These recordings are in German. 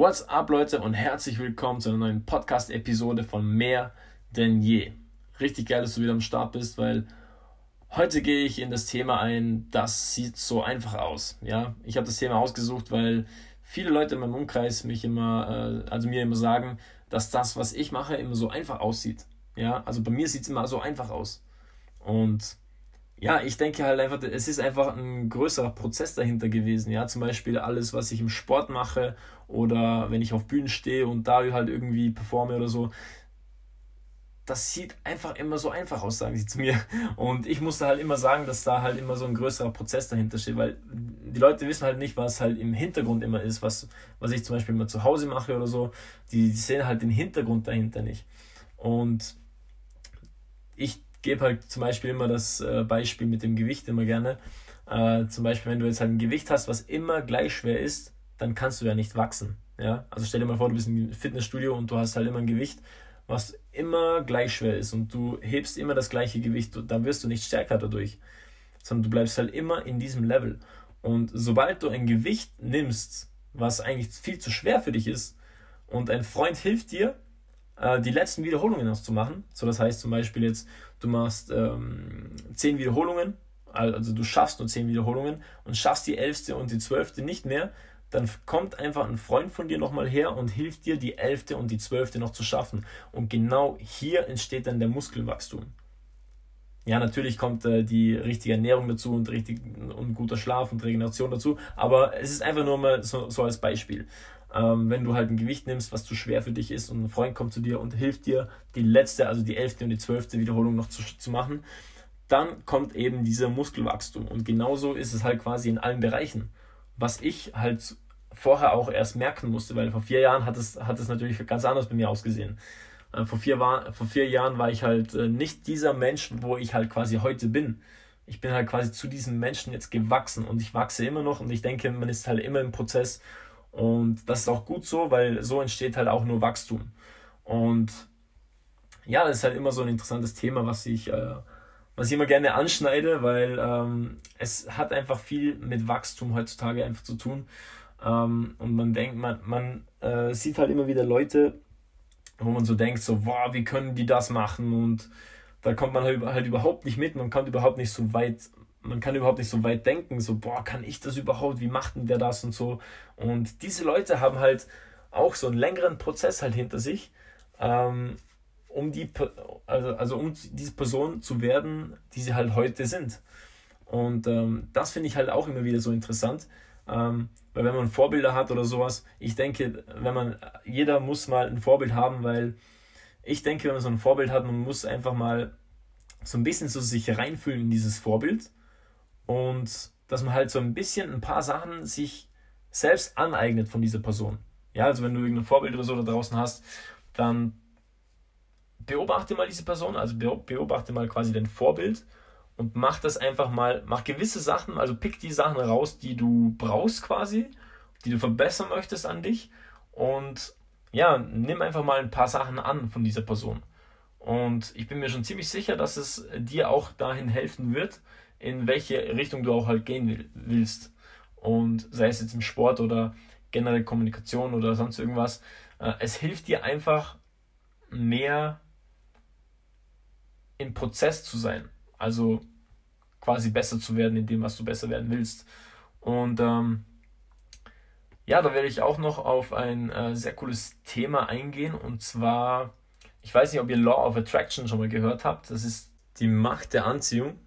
What's up, Leute, und herzlich willkommen zu einer neuen Podcast-Episode von Mehr denn je. Richtig geil, dass du wieder am Start bist, weil heute gehe ich in das Thema ein, das sieht so einfach aus. Ja, ich habe das Thema ausgesucht, weil viele Leute in meinem Umkreis mich immer, äh, also mir immer sagen, dass das, was ich mache, immer so einfach aussieht. Ja, also bei mir sieht es immer so einfach aus. Und ja, ich denke halt einfach, es ist einfach ein größerer Prozess dahinter gewesen. Ja, zum Beispiel alles, was ich im Sport mache oder wenn ich auf Bühnen stehe und da halt irgendwie performe oder so. Das sieht einfach immer so einfach aus, sagen sie zu mir. Und ich musste halt immer sagen, dass da halt immer so ein größerer Prozess dahinter steht, weil die Leute wissen halt nicht, was halt im Hintergrund immer ist, was, was ich zum Beispiel immer zu Hause mache oder so. Die, die sehen halt den Hintergrund dahinter nicht. Und ich gebe halt zum Beispiel immer das äh, Beispiel mit dem Gewicht immer gerne. Äh, zum Beispiel, wenn du jetzt halt ein Gewicht hast, was immer gleich schwer ist, dann kannst du ja nicht wachsen. Ja? Also stell dir mal vor, du bist im Fitnessstudio und du hast halt immer ein Gewicht, was immer gleich schwer ist und du hebst immer das gleiche Gewicht, da wirst du nicht stärker dadurch, sondern du bleibst halt immer in diesem Level. Und sobald du ein Gewicht nimmst, was eigentlich viel zu schwer für dich ist, und ein Freund hilft dir, äh, die letzten Wiederholungen noch zu machen. So, das heißt zum Beispiel jetzt, du machst ähm, 10 Wiederholungen, also du schaffst nur 10 Wiederholungen und schaffst die 11. und die 12. nicht mehr, dann kommt einfach ein Freund von dir nochmal her und hilft dir, die 11. und die 12. noch zu schaffen. Und genau hier entsteht dann der Muskelwachstum. Ja, natürlich kommt äh, die richtige Ernährung dazu und richtig und guter Schlaf und Regeneration dazu, aber es ist einfach nur mal so, so als Beispiel. Ähm, wenn du halt ein Gewicht nimmst, was zu schwer für dich ist und ein Freund kommt zu dir und hilft dir, die letzte, also die elfte und die zwölfte Wiederholung noch zu, zu machen, dann kommt eben dieser Muskelwachstum. Und genauso ist es halt quasi in allen Bereichen. Was ich halt vorher auch erst merken musste, weil vor vier Jahren hat es, hat es natürlich ganz anders bei mir ausgesehen. Äh, vor, vier war, vor vier Jahren war ich halt äh, nicht dieser Mensch, wo ich halt quasi heute bin. Ich bin halt quasi zu diesem Menschen jetzt gewachsen und ich wachse immer noch und ich denke, man ist halt immer im Prozess und das ist auch gut so, weil so entsteht halt auch nur Wachstum. Und ja, das ist halt immer so ein interessantes Thema, was ich, äh, was ich immer gerne anschneide, weil ähm, es hat einfach viel mit Wachstum heutzutage einfach zu tun. Ähm, und man denkt, man, man äh, sieht halt immer wieder Leute, wo man so denkt, so, wow, wie können die das machen? Und da kommt man halt, halt überhaupt nicht mit, man kommt überhaupt nicht so weit man kann überhaupt nicht so weit denken, so, boah, kann ich das überhaupt, wie macht denn der das und so. Und diese Leute haben halt auch so einen längeren Prozess halt hinter sich, ähm, um die, also, also um diese Person zu werden, die sie halt heute sind. Und ähm, das finde ich halt auch immer wieder so interessant, ähm, weil wenn man Vorbilder hat oder sowas, ich denke, wenn man, jeder muss mal ein Vorbild haben, weil ich denke, wenn man so ein Vorbild hat, man muss einfach mal so ein bisschen so sich reinfühlen in dieses Vorbild und dass man halt so ein bisschen ein paar Sachen sich selbst aneignet von dieser Person. Ja, also wenn du irgendein Vorbild oder so da draußen hast, dann beobachte mal diese Person, also beobachte mal quasi dein Vorbild und mach das einfach mal, mach gewisse Sachen, also pick die Sachen raus, die du brauchst quasi, die du verbessern möchtest an dich und ja, nimm einfach mal ein paar Sachen an von dieser Person. Und ich bin mir schon ziemlich sicher, dass es dir auch dahin helfen wird, in welche Richtung du auch halt gehen willst. Und sei es jetzt im Sport oder generell Kommunikation oder sonst irgendwas. Äh, es hilft dir einfach mehr im Prozess zu sein. Also quasi besser zu werden in dem, was du besser werden willst. Und ähm, ja, da werde ich auch noch auf ein äh, sehr cooles Thema eingehen. Und zwar, ich weiß nicht, ob ihr Law of Attraction schon mal gehört habt. Das ist die Macht der Anziehung.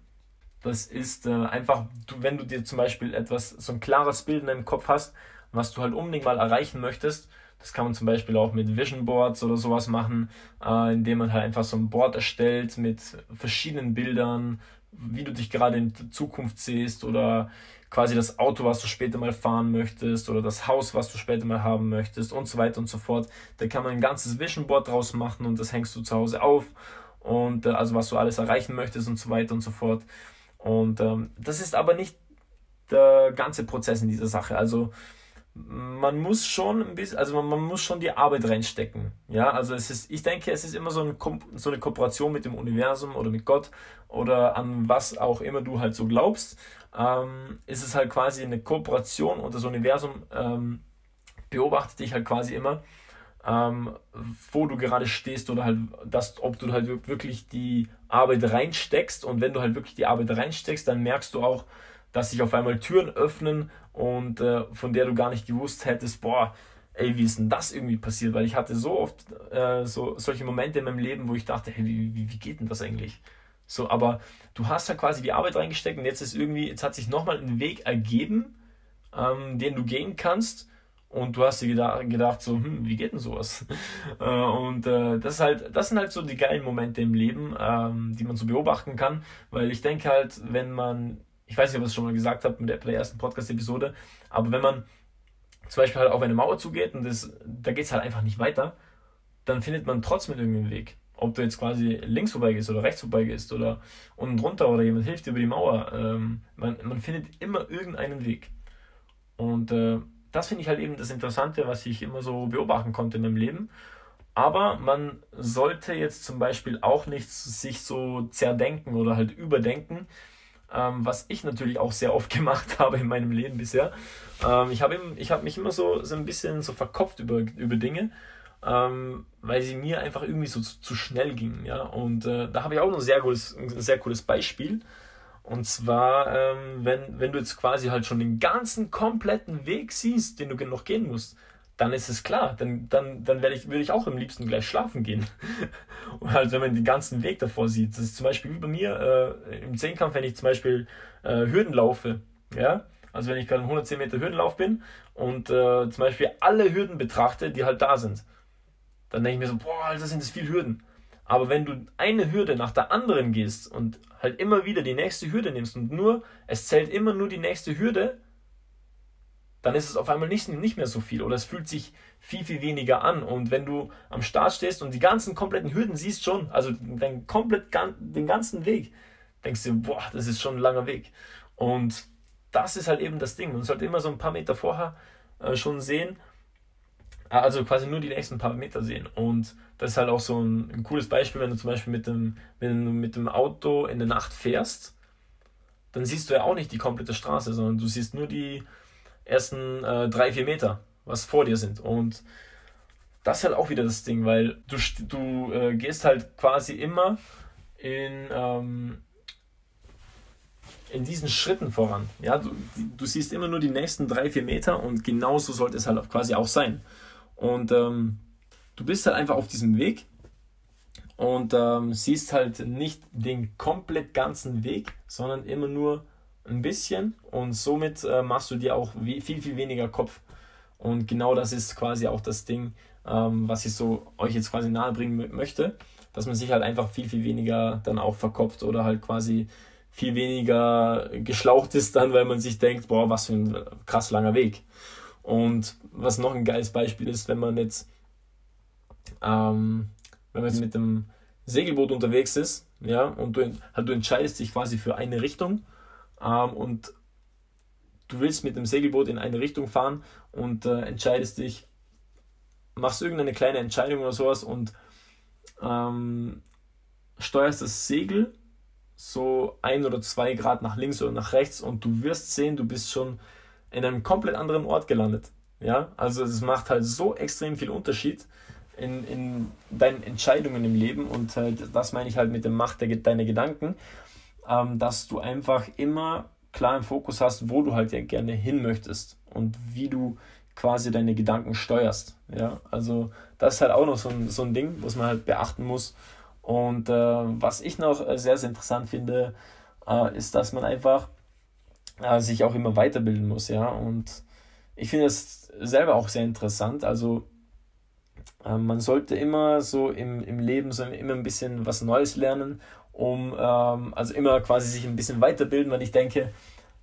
Das ist äh, einfach, du, wenn du dir zum Beispiel etwas, so ein klares Bild in deinem Kopf hast, was du halt unbedingt mal erreichen möchtest, das kann man zum Beispiel auch mit Vision Boards oder sowas machen, äh, indem man halt einfach so ein Board erstellt mit verschiedenen Bildern, wie du dich gerade in Zukunft siehst oder quasi das Auto, was du später mal fahren möchtest oder das Haus, was du später mal haben möchtest und so weiter und so fort. Da kann man ein ganzes Vision Board draus machen und das hängst du zu Hause auf und äh, also was du alles erreichen möchtest und so weiter und so fort. Und ähm, das ist aber nicht der ganze Prozess in dieser Sache. Also man muss schon ein bisschen, also man, man, muss schon die Arbeit reinstecken. Ja, also es ist, ich denke, es ist immer so, ein, so eine Kooperation mit dem Universum oder mit Gott oder an was auch immer du halt so glaubst. Ähm, ist es halt quasi eine Kooperation und das Universum ähm, beobachte dich halt quasi immer, ähm, wo du gerade stehst oder halt, dass, ob du halt wirklich die Arbeit reinsteckst und wenn du halt wirklich die Arbeit reinsteckst, dann merkst du auch, dass sich auf einmal Türen öffnen und äh, von der du gar nicht gewusst hättest, boah, ey, wie ist denn das irgendwie passiert? Weil ich hatte so oft äh, so, solche Momente in meinem Leben, wo ich dachte, hey, wie, wie, wie geht denn das eigentlich? So, aber du hast da quasi die Arbeit reingesteckt und jetzt ist irgendwie, jetzt hat sich nochmal ein Weg ergeben, ähm, den du gehen kannst. Und du hast dir gedacht, so, hm, wie geht denn sowas? Äh, und äh, das halt, das sind halt so die geilen Momente im Leben, ähm, die man so beobachten kann, weil ich denke halt, wenn man, ich weiß nicht, ob ich es schon mal gesagt habe mit der, ersten Podcast-Episode, aber wenn man zum Beispiel halt auf eine Mauer zugeht und das, da geht es halt einfach nicht weiter, dann findet man trotzdem irgendwie einen Weg. Ob du jetzt quasi links vorbei gehst oder rechts vorbei gehst oder unten drunter oder jemand hilft dir über die Mauer, ähm, man, man findet immer irgendeinen Weg. Und äh, das finde ich halt eben das Interessante, was ich immer so beobachten konnte in meinem Leben. Aber man sollte jetzt zum Beispiel auch nicht sich so zerdenken oder halt überdenken, ähm, was ich natürlich auch sehr oft gemacht habe in meinem Leben bisher. Ähm, ich habe hab mich immer so, so ein bisschen so verkopft über, über Dinge, ähm, weil sie mir einfach irgendwie so zu, zu schnell gingen. Ja? Und äh, da habe ich auch noch ein sehr cooles, ein sehr cooles Beispiel. Und zwar, ähm, wenn, wenn du jetzt quasi halt schon den ganzen kompletten Weg siehst, den du noch gehen musst, dann ist es klar, dann, dann, dann werde ich, würde ich auch am liebsten gleich schlafen gehen. Und halt, wenn man den ganzen Weg davor sieht. Das ist zum Beispiel wie bei mir äh, im Zehnkampf, wenn ich zum Beispiel äh, Hürden laufe, ja, also wenn ich gerade 110 Meter Hürdenlauf bin und äh, zum Beispiel alle Hürden betrachte, die halt da sind, dann denke ich mir so, boah, Alter, sind das viele Hürden. Aber wenn du eine Hürde nach der anderen gehst und halt immer wieder die nächste Hürde nimmst und nur, es zählt immer nur die nächste Hürde, dann ist es auf einmal nicht, nicht mehr so viel oder es fühlt sich viel, viel weniger an. Und wenn du am Start stehst und die ganzen kompletten Hürden siehst schon, also den, komplett, den ganzen Weg, denkst du, boah, das ist schon ein langer Weg. Und das ist halt eben das Ding. Man sollte immer so ein paar Meter vorher äh, schon sehen, also quasi nur die nächsten paar Meter sehen. Und das ist halt auch so ein, ein cooles Beispiel, wenn du zum Beispiel mit dem, wenn du mit dem Auto in der Nacht fährst, dann siehst du ja auch nicht die komplette Straße, sondern du siehst nur die ersten äh, drei, vier Meter, was vor dir sind. Und das ist halt auch wieder das Ding, weil du, du äh, gehst halt quasi immer in, ähm, in diesen Schritten voran. Ja, du, du siehst immer nur die nächsten drei, vier Meter und genauso sollte es halt quasi auch sein. Und ähm, du bist halt einfach auf diesem Weg und ähm, siehst halt nicht den komplett ganzen Weg, sondern immer nur ein bisschen und somit äh, machst du dir auch viel, viel weniger Kopf. Und genau das ist quasi auch das Ding, ähm, was ich so euch jetzt quasi nahebringen möchte, dass man sich halt einfach viel, viel weniger dann auch verkopft oder halt quasi viel weniger geschlaucht ist dann, weil man sich denkt, boah, was für ein krass langer Weg. Und was noch ein geiles Beispiel ist, wenn man jetzt, ähm, wenn man jetzt mit dem Segelboot unterwegs ist, ja, und du, halt, du entscheidest dich quasi für eine Richtung ähm, und du willst mit dem Segelboot in eine Richtung fahren und äh, entscheidest dich, machst irgendeine kleine Entscheidung oder sowas und ähm, steuerst das Segel so ein oder zwei Grad nach links oder nach rechts und du wirst sehen, du bist schon in einem komplett anderen Ort gelandet. Ja, also es macht halt so extrem viel Unterschied in, in deinen Entscheidungen im Leben und halt, das meine ich halt mit dem Macht der, deiner Gedanken ähm, dass du einfach immer klar im Fokus hast, wo du halt ja gerne hin möchtest und wie du quasi deine Gedanken steuerst. Ja, also das ist halt auch noch so ein, so ein Ding, was man halt beachten muss. Und äh, was ich noch sehr, sehr interessant finde, äh, ist, dass man einfach äh, sich auch immer weiterbilden muss. Ja, und ich finde es selber auch sehr interessant. Also äh, man sollte immer so im, im Leben so immer ein bisschen was Neues lernen um ähm, also immer quasi sich ein bisschen weiterbilden, weil ich denke,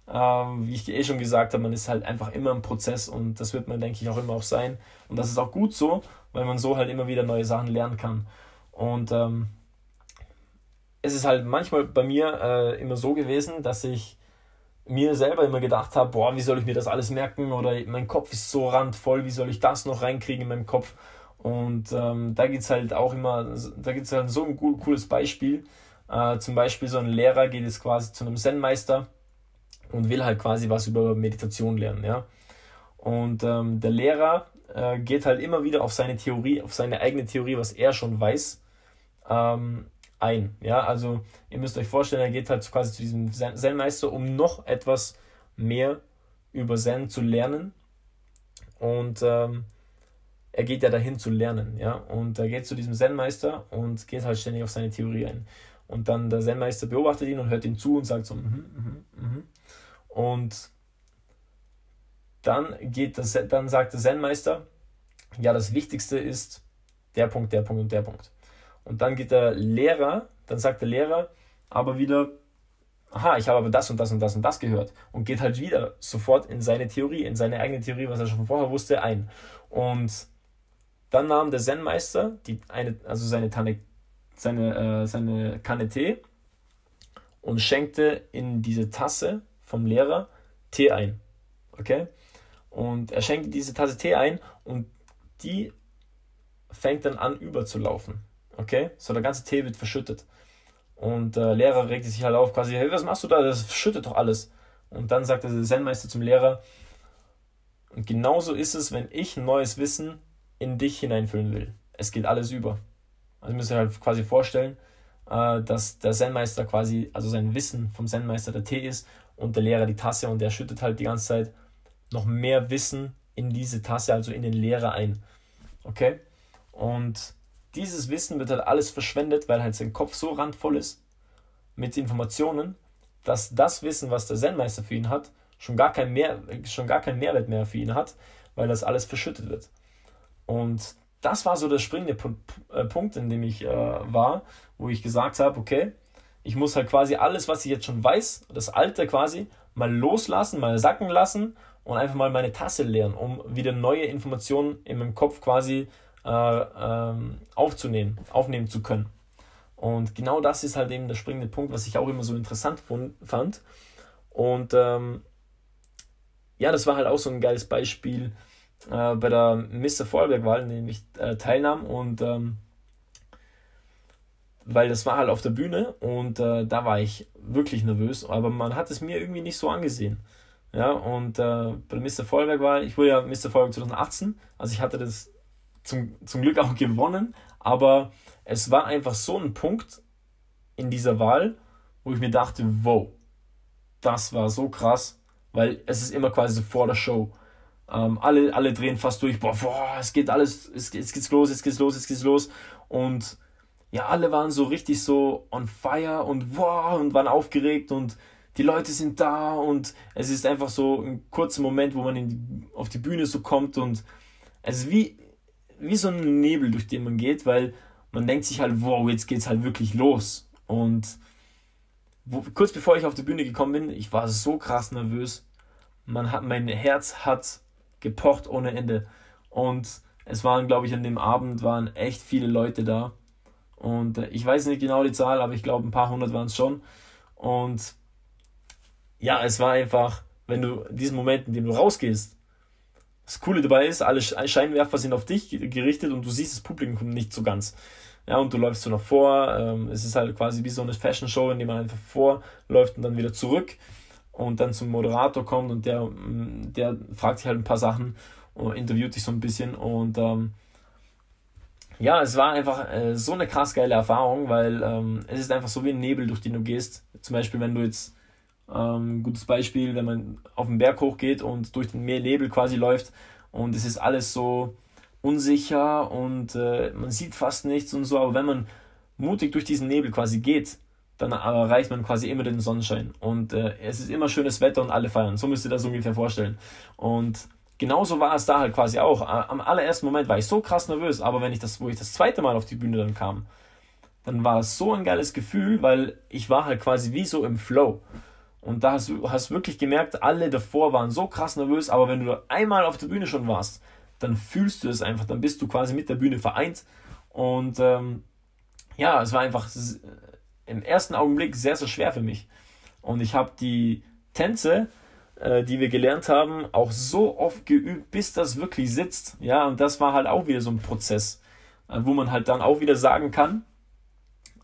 ähm, wie ich eh schon gesagt habe, man ist halt einfach immer im Prozess und das wird man, denke ich, auch immer auch sein. Und das ist auch gut so, weil man so halt immer wieder neue Sachen lernen kann. Und ähm, es ist halt manchmal bei mir äh, immer so gewesen, dass ich mir selber immer gedacht habe, boah, wie soll ich mir das alles merken? Oder mein Kopf ist so randvoll, wie soll ich das noch reinkriegen in meinem Kopf? Und ähm, da gibt es halt auch immer, da gibt es halt so ein cooles Beispiel. Äh, zum Beispiel so ein Lehrer geht jetzt quasi zu einem Zen-Meister und will halt quasi was über Meditation lernen, ja. Und ähm, der Lehrer äh, geht halt immer wieder auf seine Theorie, auf seine eigene Theorie, was er schon weiß, ähm, ein. Ja, also ihr müsst euch vorstellen, er geht halt quasi zu diesem Zen-Meister, um noch etwas mehr über Zen zu lernen. Und ähm, er geht ja dahin zu lernen, ja. Und er geht zu diesem Zen-Meister und geht halt ständig auf seine Theorie ein. Und dann der Zen-Meister beobachtet ihn und hört ihm zu und sagt so, mhm, mhm, mhm. Und dann, geht das, dann sagt der Zen-Meister, ja, das Wichtigste ist der Punkt, der Punkt und der Punkt. Und dann geht der Lehrer, dann sagt der Lehrer aber wieder, aha, ich habe aber das und das und das und das gehört und geht halt wieder sofort in seine Theorie, in seine eigene Theorie, was er schon vorher wusste, ein. Und dann nahm der Zen-Meister also seine Tanne, seine, äh, seine Kanne Tee und schenkte in diese Tasse vom Lehrer Tee ein. Okay? Und er schenkt diese Tasse Tee ein und die fängt dann an überzulaufen. Okay? So der ganze Tee wird verschüttet. Und der Lehrer regt sich halt auf, quasi, hey, was machst du da? Das verschüttet doch alles. Und dann sagt der Zen-Meister zum Lehrer, und genauso ist es, wenn ich neues Wissen in dich hineinfüllen will. Es geht alles über. Also müsst ihr halt quasi vorstellen, äh, dass der Zen-Meister quasi, also sein Wissen vom Zen-Meister der Tee ist und der Lehrer die Tasse und der schüttet halt die ganze Zeit noch mehr Wissen in diese Tasse, also in den Lehrer ein. Okay? Und dieses Wissen wird halt alles verschwendet, weil halt sein Kopf so randvoll ist mit Informationen, dass das Wissen, was der Zen-Meister für ihn hat, schon gar, kein mehr, schon gar keinen Mehrwert mehr für ihn hat, weil das alles verschüttet wird. Und das war so der springende äh, Punkt, in dem ich äh, war, wo ich gesagt habe, okay, ich muss halt quasi alles, was ich jetzt schon weiß, das Alte quasi, mal loslassen, mal sacken lassen und einfach mal meine Tasse leeren, um wieder neue Informationen in meinem Kopf quasi aufzunehmen, aufnehmen zu können. Und genau das ist halt eben der springende Punkt, was ich auch immer so interessant fand. Und ähm, ja, das war halt auch so ein geiles Beispiel äh, bei der Mr. Vorarlberg-Wahl, in dem ich äh, teilnahm. Und ähm, weil das war halt auf der Bühne und äh, da war ich wirklich nervös, aber man hat es mir irgendwie nicht so angesehen. Ja, und äh, bei der Mr. Vorarlberg war, ich wurde ja Mr. Vorarlberg 2018, also ich hatte das zum, zum Glück auch gewonnen, aber es war einfach so ein Punkt in dieser Wahl, wo ich mir dachte, wow, das war so krass, weil es ist immer quasi so vor der Show. Ähm, alle, alle drehen fast durch, boah, boah, es geht alles, es, es geht's los, es geht's los, es geht's los. Und ja, alle waren so richtig so on fire und wow und waren aufgeregt und die Leute sind da und es ist einfach so ein kurzer Moment, wo man die, auf die Bühne so kommt und es ist wie, wie so ein Nebel, durch den man geht, weil man denkt sich halt, wow, jetzt geht's halt wirklich los. Und wo, kurz bevor ich auf die Bühne gekommen bin, ich war so krass nervös. Man hat, mein Herz hat gepocht ohne Ende. Und es waren, glaube ich, an dem Abend waren echt viele Leute da. Und äh, ich weiß nicht genau die Zahl, aber ich glaube, ein paar hundert waren es schon. Und ja, es war einfach, wenn du diesen Moment, in dem du rausgehst, das Coole dabei ist, alle Scheinwerfer sind auf dich gerichtet und du siehst das Publikum nicht so ganz. Ja, und du läufst so noch vor. Ähm, es ist halt quasi wie so eine Fashion Show, in der man einfach vorläuft und dann wieder zurück und dann zum Moderator kommt und der, mm, der fragt sich halt ein paar Sachen und interviewt dich so ein bisschen und ähm, ja, es war einfach äh, so eine krass geile Erfahrung, weil ähm, es ist einfach so wie ein Nebel, durch den du gehst. Zum Beispiel, wenn du jetzt ähm, gutes Beispiel, wenn man auf den Berg hochgeht und durch den Nebel quasi läuft und es ist alles so unsicher und äh, man sieht fast nichts und so, aber wenn man mutig durch diesen Nebel quasi geht, dann erreicht man quasi immer den Sonnenschein und äh, es ist immer schönes Wetter und alle feiern. So müsst ihr das ungefähr vorstellen. Und genauso war es da halt quasi auch. Am allerersten Moment war ich so krass nervös, aber wenn ich das, wo ich das zweite Mal auf die Bühne dann kam, dann war es so ein geiles Gefühl, weil ich war halt quasi wie so im Flow. Und da hast du hast wirklich gemerkt, alle davor waren so krass nervös, aber wenn du einmal auf der Bühne schon warst, dann fühlst du es einfach, dann bist du quasi mit der Bühne vereint. Und ähm, ja, es war einfach im ersten Augenblick sehr, sehr schwer für mich. Und ich habe die Tänze, äh, die wir gelernt haben, auch so oft geübt, bis das wirklich sitzt. Ja, und das war halt auch wieder so ein Prozess, äh, wo man halt dann auch wieder sagen kann,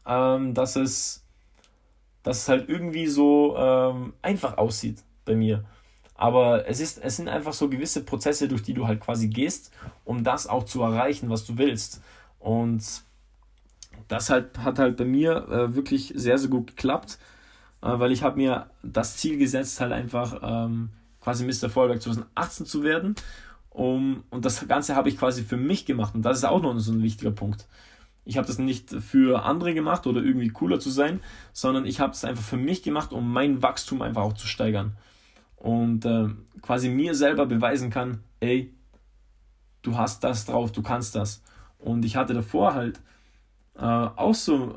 ähm, dass es dass es halt irgendwie so ähm, einfach aussieht bei mir. Aber es, ist, es sind einfach so gewisse Prozesse, durch die du halt quasi gehst, um das auch zu erreichen, was du willst. Und das halt, hat halt bei mir äh, wirklich sehr, sehr gut geklappt, äh, weil ich habe mir das Ziel gesetzt, halt einfach ähm, quasi Mr. Vollberg 2018 zu werden. Um, und das Ganze habe ich quasi für mich gemacht. Und das ist auch noch so ein wichtiger Punkt. Ich habe das nicht für andere gemacht oder irgendwie cooler zu sein, sondern ich habe es einfach für mich gemacht, um mein Wachstum einfach auch zu steigern und äh, quasi mir selber beweisen kann, ey, du hast das drauf, du kannst das. Und ich hatte davor halt äh, auch so,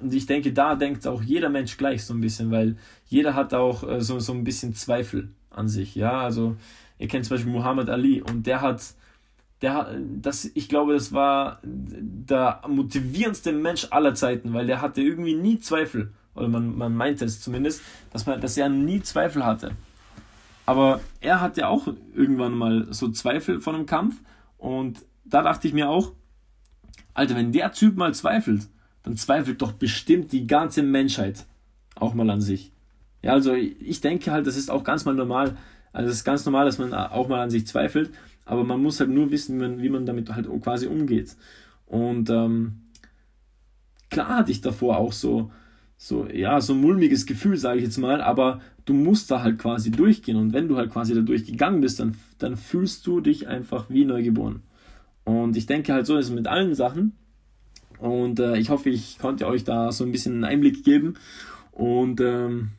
und ich denke, da denkt auch jeder Mensch gleich so ein bisschen, weil jeder hat auch äh, so, so ein bisschen Zweifel an sich. Ja, also ihr kennt zum Beispiel Muhammad Ali und der hat, der das, ich glaube, das war der motivierendste Mensch aller Zeiten, weil der hatte irgendwie nie Zweifel, oder man, man meinte es zumindest, dass, man, dass er nie Zweifel hatte. Aber er hat ja auch irgendwann mal so Zweifel von einem Kampf. Und da dachte ich mir auch, Alter, wenn der Typ mal zweifelt, dann zweifelt doch bestimmt die ganze Menschheit auch mal an sich. Ja, also ich denke halt, das ist auch ganz mal normal. Also es ist ganz normal, dass man auch mal an sich zweifelt, aber man muss halt nur wissen, wie man, wie man damit halt quasi umgeht. Und ähm, klar hatte ich davor auch so, so, ja, so ein mulmiges Gefühl, sage ich jetzt mal, aber du musst da halt quasi durchgehen und wenn du halt quasi da durchgegangen bist, dann, dann fühlst du dich einfach wie neugeboren. Und ich denke halt so ist es mit allen Sachen und äh, ich hoffe, ich konnte euch da so ein bisschen einen Einblick geben und ähm,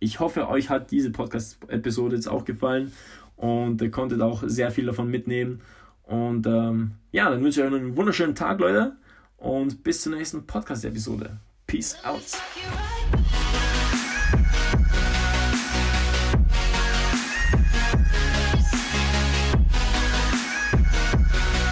ich hoffe, euch hat diese Podcast-Episode jetzt auch gefallen und ihr konntet auch sehr viel davon mitnehmen. Und ähm, ja, dann wünsche ich euch einen wunderschönen Tag, Leute. Und bis zur nächsten Podcast-Episode. Peace out.